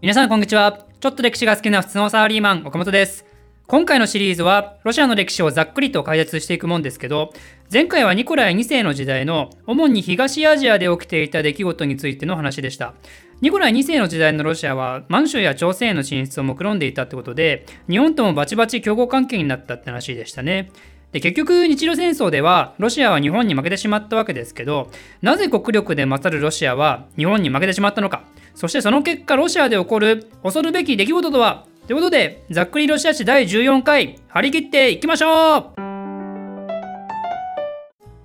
皆さんこんにちは。ちょっと歴史が好きな普通のサラリーマン、岡本です。今回のシリーズは、ロシアの歴史をざっくりと解説していくもんですけど、前回はニコライ2世の時代の主に東アジアで起きていた出来事についての話でした。ニコライ2世の時代のロシアは満州や朝鮮への進出を目論んでいたってことで、日本ともバチバチ競合関係になったって話でしたね。で結局日露戦争ではロシアは日本に負けてしまったわけですけどなぜ国力で勝るロシアは日本に負けてしまったのか。そしてその結果、ロシアで起こる恐るべき出来事とは？ということで、ざっくりロシア史第14回、張り切っていきましょう。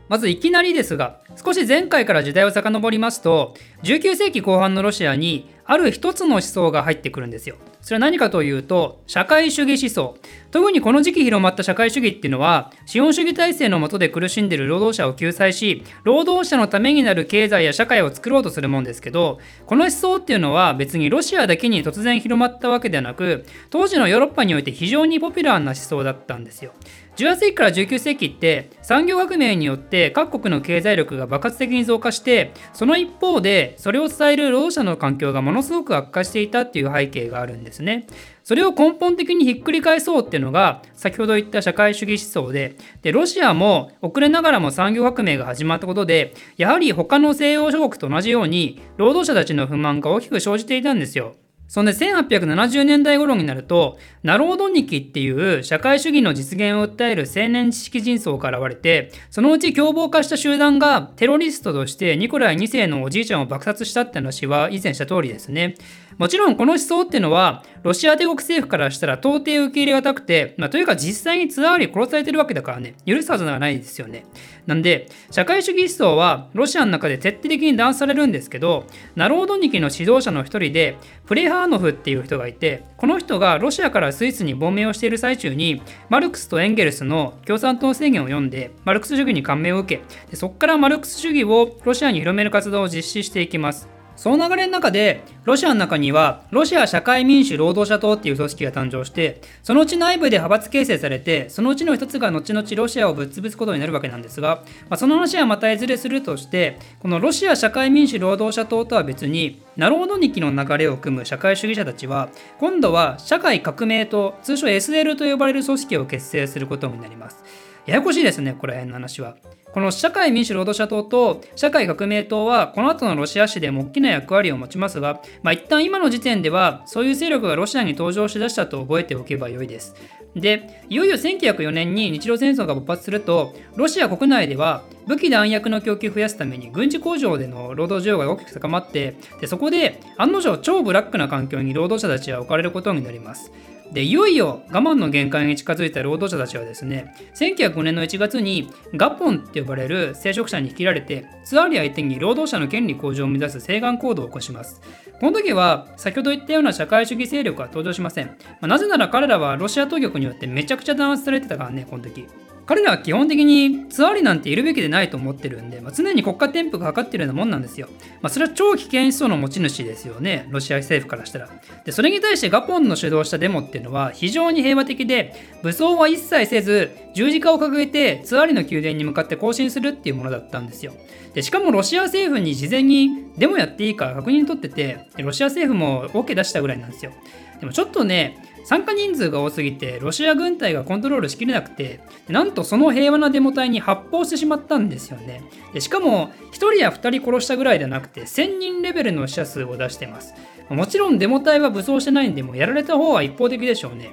まずいきなりですが、少し前回から時代を遡りますと、19世紀後半のロシアにある一つの思想が入ってくるんですよ。それは何かというと、社会主義思想。特にこの時期広まった社会主義っていうのは、資本主義体制の下で苦しんでいる労働者を救済し、労働者のためになる経済や社会を作ろうとするもんですけど、この思想っていうのは別にロシアだけに突然広まったわけではなく、当時のヨーロッパにおいて非常にポピュラーな思想だったんですよ。18世紀から19世紀って産業革命によって各国の経済力が爆発的に増加してその一方でそれを伝える労働者の環境がもものすごく悪化していたっていう背景があるんですね。それを根本的にひっくり返そうっていうのが先ほど言った社会主義思想ででロシアも遅れながらも産業革命が始まったことでやはり他の西洋諸国と同じように労働者たちの不満が大きく生じていたんですよ。そんで1870年代頃になると、ナロードニキっていう社会主義の実現を訴える青年知識人層から割れて、そのうち凶暴化した集団がテロリストとしてニコライ2世のおじいちゃんを爆殺したって話は以前した通りですね。もちろんこの思想っていうのは、ロシア帝国政府からしたら到底受け入れがたくて、まあ、というか実際にツアーリ殺されてるわけだからね、許すはずはないですよね。なんで、社会主義思想はロシアの中で徹底的に断されるんですけど、ナロードニキの指導者の一人で、プレハーノフっていう人がいて、この人がロシアからスイスに亡命をしている最中に、マルクスとエンゲルスの共産党宣言を読んで、マルクス主義に感銘を受け、でそこからマルクス主義をロシアに広める活動を実施していきます。その流れの中で、ロシアの中には、ロシア社会民主労働者党っていう組織が誕生して、そのうち内部で派閥形成されて、そのうちの一つが後々ロシアをぶっ潰すことになるわけなんですが、まあ、その話はまたいずれするとして、このロシア社会民主労働者党とは別に、ナロードニキの流れを組む社会主義者たちは、今度は社会革命党、通称 SL と呼ばれる組織を結成することになります。ややこしいですね、これ辺の話は。この社会民主労働者党と社会革命党はこの後のロシア史でも大きな役割を持ちますが、まあ、一旦今の時点ではそういう勢力がロシアに登場しだしたと覚えておけばよいです。で、いよいよ1904年に日露戦争が勃発すると、ロシア国内では武器弾薬の供給を増やすために軍事工場での労働需要が大きく高まって、でそこで案の定超ブラックな環境に労働者たちは置かれることになります。でいよいよ我慢の限界に近づいた労働者たちはですね1905年の1月にガポンって呼ばれる聖職者に引きられてツアーリ相手に労働者の権利向上を目指す請願行動を起こします。この時は先ほど言ったような社会主義勢力は登場しません、まあ、なぜなら彼らはロシア当局によってめちゃくちゃ弾圧されてたからねこの時。彼らは基本的にツアーリなんているべきでないと思ってるんで、まあ、常に国家転覆がかかってるようなもんなんですよ。まあ、それは超危険思想の持ち主ですよね、ロシア政府からしたら。で、それに対してガポンの主導したデモっていうのは非常に平和的で、武装は一切せず、十字架を掲げてツアーリの宮殿に向かって行進するっていうものだったんですよ。で、しかもロシア政府に事前にデモやっていいか確認取ってて、ロシア政府も OK 出したぐらいなんですよ。でもちょっとね、参加人数が多すぎてロシア軍隊がコントロールしきれなくてなんとその平和なデモ隊に発砲してしまったんですよね。でしかも1人や2人殺したぐらいではなくて1000人レベルの死者数を出してます。もちろんデモ隊は武装してないんでもやられた方は一方的でしょうね。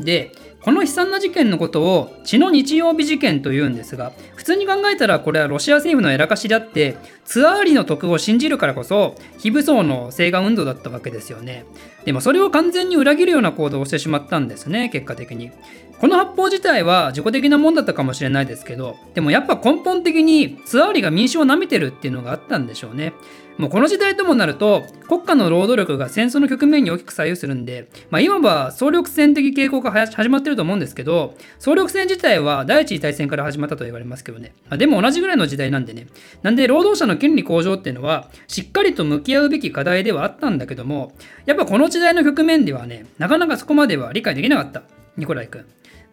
でこの悲惨な事件のことを血の日曜日事件というんですが普通に考えたらこれはロシア政府のやらかしであってツアーリの徳を信じるからこそ非武装の請願運動だったわけですよね。でもそれを完全に裏切るような行動をしてしまったんですね結果的に。この発砲自体は自己的なもんだったかもしれないですけどでもやっぱ根本的にツアーリが民主を舐めてるっていうのがあったんでしょうね。もうこの時代ともなると国家の労働力が戦争の局面に大きく左右するんで、まあ、今は総力戦的傾向が始まってると思うんですけど総力戦自体は第一次大戦から始まったと言われますけどね、まあ、でも同じぐらいの時代なんでね。なんで労働者の権利向上っていうのはしっかりと向き合うべき課題ではあったんだけどもやっぱこの時代の局面ではねなかなかそこまでは理解できなかった。ニコライ君。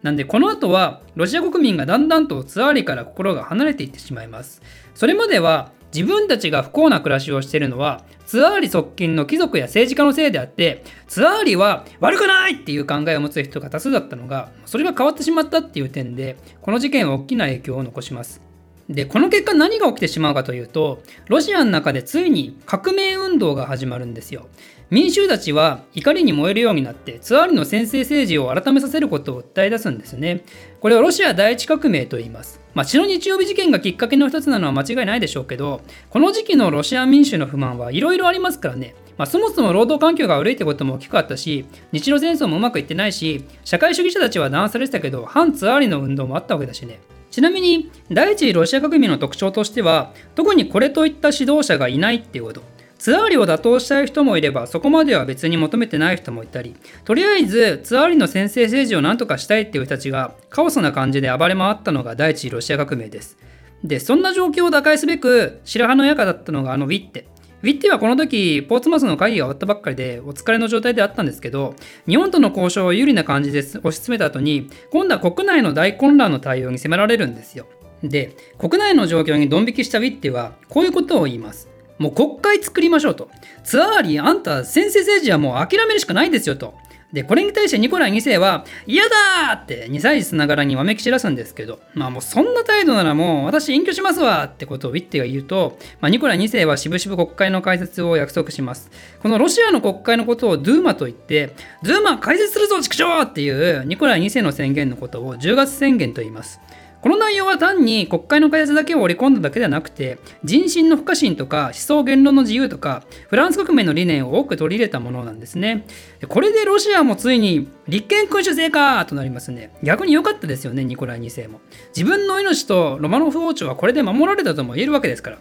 なんでこの後はロシア国民がだんだんとツアーリから心が離れていってしまいます。それまでは自分たちが不幸な暮らしをしているのはツアーリ側近の貴族や政治家のせいであってツアーリは悪くないっていう考えを持つ人が多数だったのがそれが変わってしまったっていう点でこの事件は大きな影響を残します。でこの結果何が起きてしまうかというとロシアの中でついに革命運動が始まるんですよ。民衆たちは怒りに燃えるようになってツアーリの先制政治を改めさせることを訴え出すんですね。これをロシア第一革命と言います。まあ、血の日曜日事件がきっかけの一つなのは間違いないでしょうけどこの時期のロシア民衆の不満はいろいろありますからね。まあ、そもそも労働環境が悪いってことも大きかったし日露戦争もうまくいってないし社会主義者たちは弾圧されてたけど反ツアーリの運動もあったわけだしね。ちなみに第一次ロシア革命の特徴としては特にこれといった指導者がいないっていうこと。ツアーリを打倒したい人もいればそこまでは別に求めてない人もいたりとりあえずツアーリの先制政治を何とかしたいっていう人たちがカオスな感じで暴れ回ったのが第一次ロシア革命です。でそんな状況を打開すべく白羽の矢がだったのがあのウィッテ。ウィッテはこの時、ポーツマスの会議が終わったばっかりで、お疲れの状態であったんですけど、日本との交渉を有利な感じで押し詰めた後に、今度は国内の大混乱の対応に迫られるんですよ。で、国内の状況にドン引きしたウィッテは、こういうことを言います。もう国会作りましょうと。つまり、あんた先制政治はもう諦めるしかないですよと。で、これに対してニコライ2世は、嫌だって2歳児ながらにわめき散らすんですけど、まあもうそんな態度ならもう私隠居しますわってことをウィッテが言うと、まあ、ニコライ2世はしぶしぶ国会の開設を約束します。このロシアの国会のことをドゥーマと言って、ドゥーマ開設するぞ畜生っていうニコライ2世の宣言のことを10月宣言と言います。この内容は単に国会の開発だけを織り込んだだけではなくて、人心の不可侵とか思想言論の自由とか、フランス革命の理念を多く取り入れたものなんですね。これでロシアもついに立憲君主制かとなりますね。逆に良かったですよね、ニコライ2世も。自分の命とロマノフ王朝はこれで守られたとも言えるわけですから。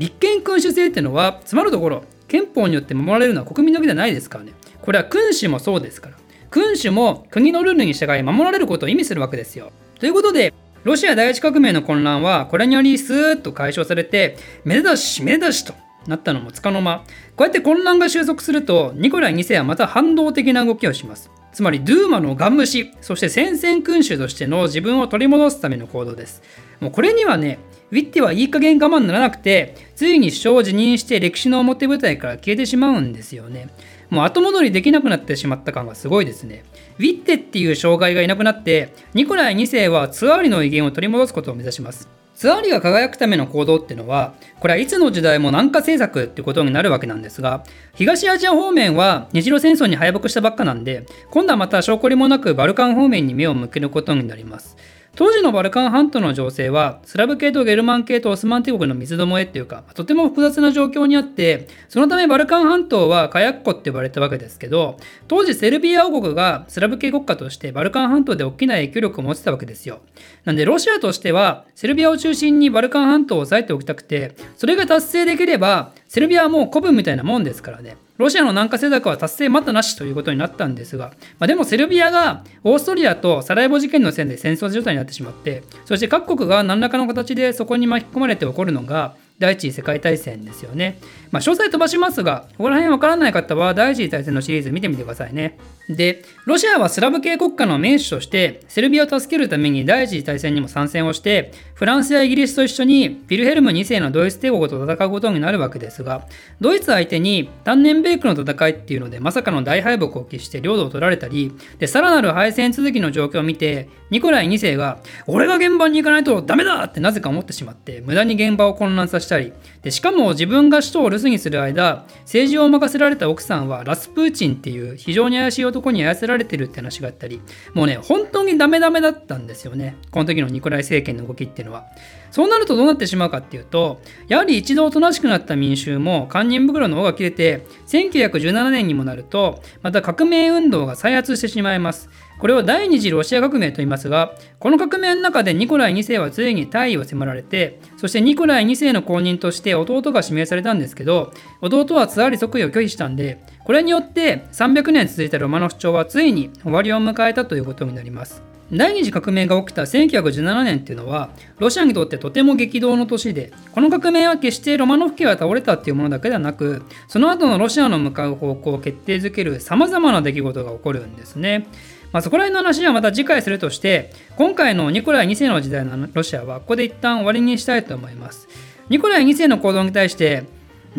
立憲君主制ってのは、つまるところ、憲法によって守られるのは国民の義ではないですからね。これは君主もそうですから。君主も国のルールに従い守られることを意味するわけですよ。ということで、ロシア第一革命の混乱はこれによりスーッと解消されて、めでたしめでたしとなったのもつかの間。こうやって混乱が収束すると、ニコライ2世はまた反動的な動きをします。つまり、ドゥーマのガン無視、そして戦線君主としての自分を取り戻すための行動です。もうこれにはね、ウィッテはいい加減我慢ならなくて、ついに首相を辞任して歴史の表舞台から消えてしまうんですよね。もう後戻りできなくなってしまった感がすごいですね。ウィッテっていう障害がいなくなって、ニコライ2世はツアーリの威厳を取り戻すことを目指します。ツアーリが輝くための行動っていうのは、これはいつの時代も南下政策ってことになるわけなんですが、東アジア方面は日露戦争に敗北したばっかなんで、今度はまた性懲りもなくバルカン方面に目を向けることになります。当時のバルカン半島の情勢はスラブ系とゲルマン系とオスマン帝国の三つどもえっていうかとても複雑な状況にあってそのためバルカン半島は火薬庫って呼ばれたわけですけど当時セルビア王国がスラブ系国家としてバルカン半島で大きな影響力を持ってたわけですよ。なんでロシアとしてはセルビアを中心にバルカン半島を押さえておきたくてそれが達成できればセルビアはもう子分みたいなもんですからね。ロシアの南下政策は達成待ったなしということになったんですが、まあ、でもセルビアがオーストリアとサラエボ事件の件で戦争状態になってしまって、そして各国が何らかの形でそこに巻き込まれて起こるのが、第一次世界大戦ですよね。まあ、詳細飛ばしますが、ここら辺わからない方は第一次大戦のシリーズ見てみてくださいね。で、ロシアはスラブ系国家の盟主として、セルビアを助けるために第一次大戦にも参戦をして、フランスやイギリスと一緒にヴィルヘルム2世のドイツ帝国と戦うことになるわけですが、ドイツ相手に単年米クの戦いっていうので、まさかの大敗北を喫して領土を取られたり、で、さらなる敗戦続きの状況を見て、ニコライ2世が、俺が現場に行かないとダメだってなぜか思ってしまって、無駄に現場を混乱させしたり、でしかも自分が首都を留守にする間、政治を任せられた奥さんはラスプーチンっていう非常に怪しい男に操られてるって話があったり、もうね、本当にダメダメだったんですよね。この時のニコライ政権の動きっていうのは。そうなるとどうなってしまうかっていうと、やはり一度おとなしくなった民衆も堪忍袋の尾が切れて、1917年にもなると、また革命運動が再発してしまいます。これを第二次ロシア革命と言いますが、この革命の中でニコライ2世はついに退位を迫られて、そしてニコライ2世の後任として弟が指名されたんですけど、弟はツアーリ即位を拒否したんで、これによって300年続いたロマノフ朝はついに終わりを迎えたということになります。第二次革命が起きた1917年っていうのはロシアにとってとても激動の年でこの革命は決してロマノフ家が倒れたっていうものだけではなくその後のロシアの向かう方向を決定づけるさまざまな出来事が起こるんですね。まあ、そこら辺の話はまた次回するとして今回のニコライ2世の時代のロシアはここで一旦終わりにしたいと思います。ニコライ2世の行動に対して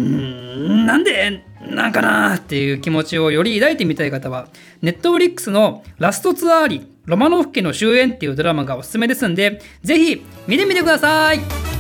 ん。なんで？なんかなっていう気持ちをより抱いてみたい方はネットフリックスのラストツアーありロマノフ家の終焉っていうドラマがおすすめですんでぜひ見てみてください。